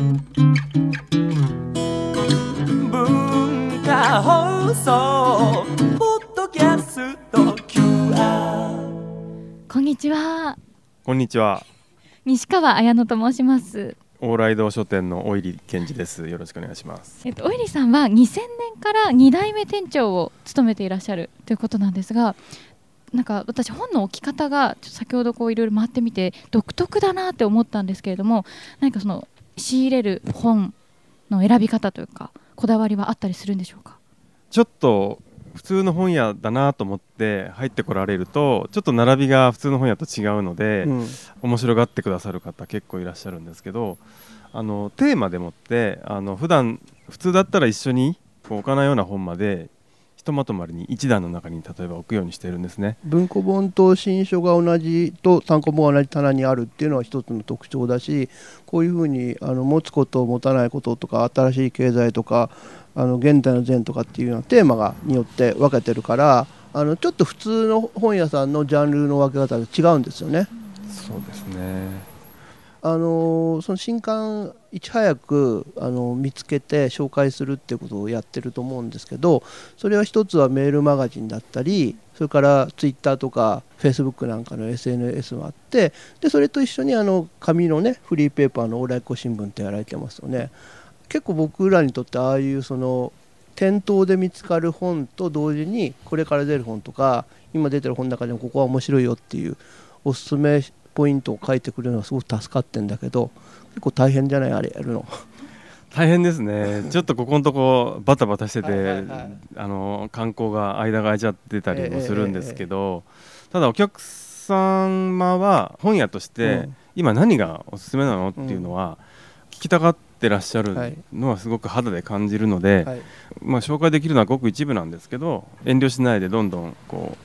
文化放送ポッドキャスト QR こんにちはこんにちは。西川彩乃と申します往来堂書店の大入健二です。よろしくお願いします。えっとおいりさんは2000年から2代目店長を務めていらっしゃるということなんですがなんか私本の置き方が先ほどこういろいろ回ってみて独特だなって思ったんですけれども何かその仕入れる本の選び方というかこだわりはあったりするんでしょうか？ちょっと普通の本屋だなと思って入ってこられると、ちょっと並びが普通の本屋と違うので、うん。面白がってくださる方結構いらっしゃるんですけど、あのテーマでもってあの普段普通だったら一緒に置かないような本までひとまとまりに一段の中に例えば置くようにしてるんですね。文庫本と新書が同じと単行本が同じ棚にあるっていうのは一つの特徴だしこういうふうにあの持つこと持たないこととか新しい経済とかあの現代の善とかっていうようなテーマがによって分けてるからあのちょっと普通の本屋さんのジャンルの分け方が違うんですよね。そうですね。あのその新刊いち早くあの見つけて紹介するっていうことをやってると思うんですけどそれは一つはメールマガジンだったりそれからツイッターとかフェイスブックなんかの SNS もあってでそれと一緒にあの紙のねフリーペーパーの往来湖新聞ってやられてますよね。結構僕らにとってああいうその店頭で見つかる本と同時にこれから出る本とか今出てる本の中でもここは面白いよっていうおすすめポイントを書いてくれるのはすごく助かってんだけど結構大変じゃない？あれやるの。大変ですね。ちょっとここのとこバタバタしてて、はいはいはいあの観光が間が空いちゃってたりもするんですけど、ただお客様は本屋として、うん。今何がおすすめなの？っていうのは聞きたがってらっしゃるはい。のはすごく肌で感じるので、はい。まあ紹介できるのはごく一部なんですけど遠慮しないでどんどんこ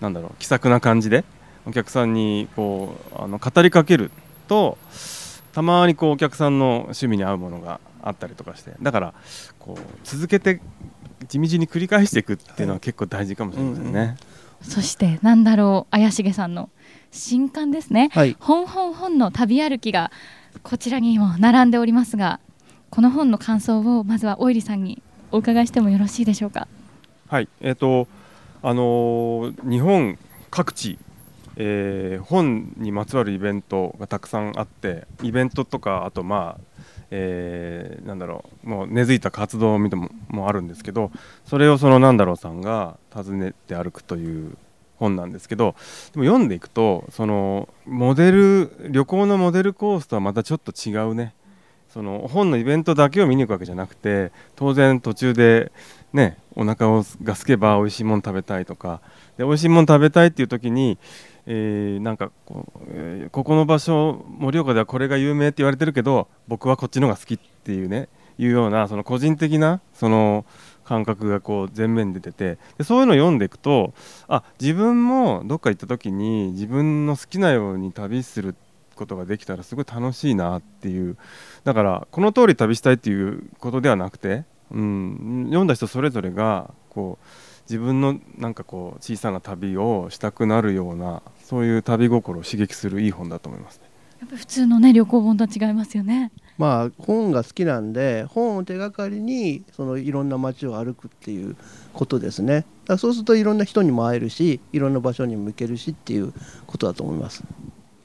うなんだろう気さくな感じでお客さんにこうあの語りかけるとたまにこうお客さんの趣味に合うものがあったりとかしてだからこう続けて地道に繰り返していくっていうのは結構大事かもしれませんね。うんうん。そしてなんだろう怪しげさんの新刊ですね。はい。本本本の旅歩きがこちらにも並んでおりますがこの本の感想をまずはおいりさんにお伺いしてもよろしいでしょうか？はい、えっ、と、あのー日本各地、えー本にまつわるイベントがたくさんあって、イベントとか、あと、まあ、えーなんだろう、もう根付いた活動を見てももあるんですけど、それをそのなんだろうさんが訪ねて歩くという本なんですけど、でも読んでいくと、そのモデル、旅行のモデルコースとはまたちょっと違うね。その本のイベントだけを見に行くわけじゃなくて当然途中でねお腹をが空けば美味しいもの食べたいとかで美味しいもの食べたいっていう時に、えーなんかこう、えーここの場所盛岡ではこれが有名って言われてるけど僕はこっちのが好きっていうねいうようなその個人的なその感覚がこう前面に出ててでそういうのを読んでいくとあ自分もどっか行った時に自分の好きなように旅することができたらすごい楽しいなっていうだからこの通り旅したいっていうことではなくて、うん、読んだ人それぞれがこう自分のなんかこう小さな旅をしたくなるようなそういう旅心を刺激するいい本だと思いますね。やっぱり普通のね旅行本とは違いますよね。まあ本が好きなんで本を手がかりにそのいろんな街を歩くっていうことですね。だからそうするといろんな人にも会えるしいろんな場所にも行けるしっていうことだと思います。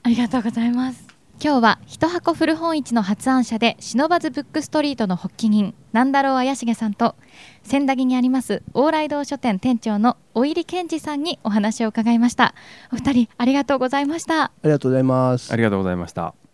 ありがとうございます今日は一箱古本市の発案者で忍ばずブックストリートの発起人なんだろう怪しげさんと千駄木にあります往来堂書店店長のお入健二さんにお話を伺いました。お二人ありがとうございました。ありがとうございます。ありがとうございました。